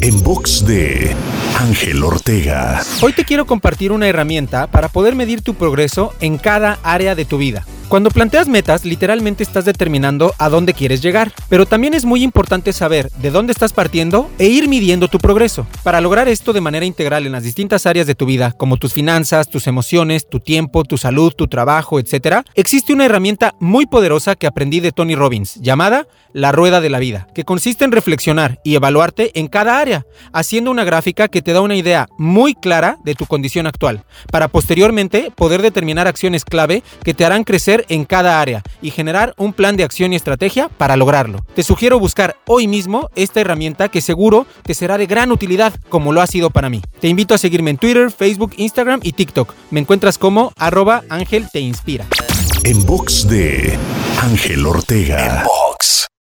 En box de Ángel Ortega. Hoy te quiero compartir una herramienta para poder medir tu progreso en cada área de tu vida. Cuando planteas metas, literalmente estás determinando a dónde quieres llegar, pero también es muy importante saber de dónde estás partiendo e ir midiendo tu progreso. Para lograr esto de manera integral en las distintas áreas de tu vida, como tus finanzas, tus emociones, tu tiempo, tu salud, tu trabajo, etc., existe una herramienta muy poderosa que aprendí de Tony Robbins, llamada la rueda de la vida, que consiste en reflexionar y evaluarte en cada área, haciendo una gráfica que te da una idea muy clara de tu condición actual, para posteriormente poder determinar acciones clave que te harán crecer en cada área y generar un plan de acción y estrategia para lograrlo. Te sugiero buscar hoy mismo esta herramienta que seguro te será de gran utilidad como lo ha sido para mí. Te invito a seguirme en Twitter, Facebook, Instagram y TikTok. Me encuentras como arroba Ángel Te Inspira. En box de Ángel Ortega. En box.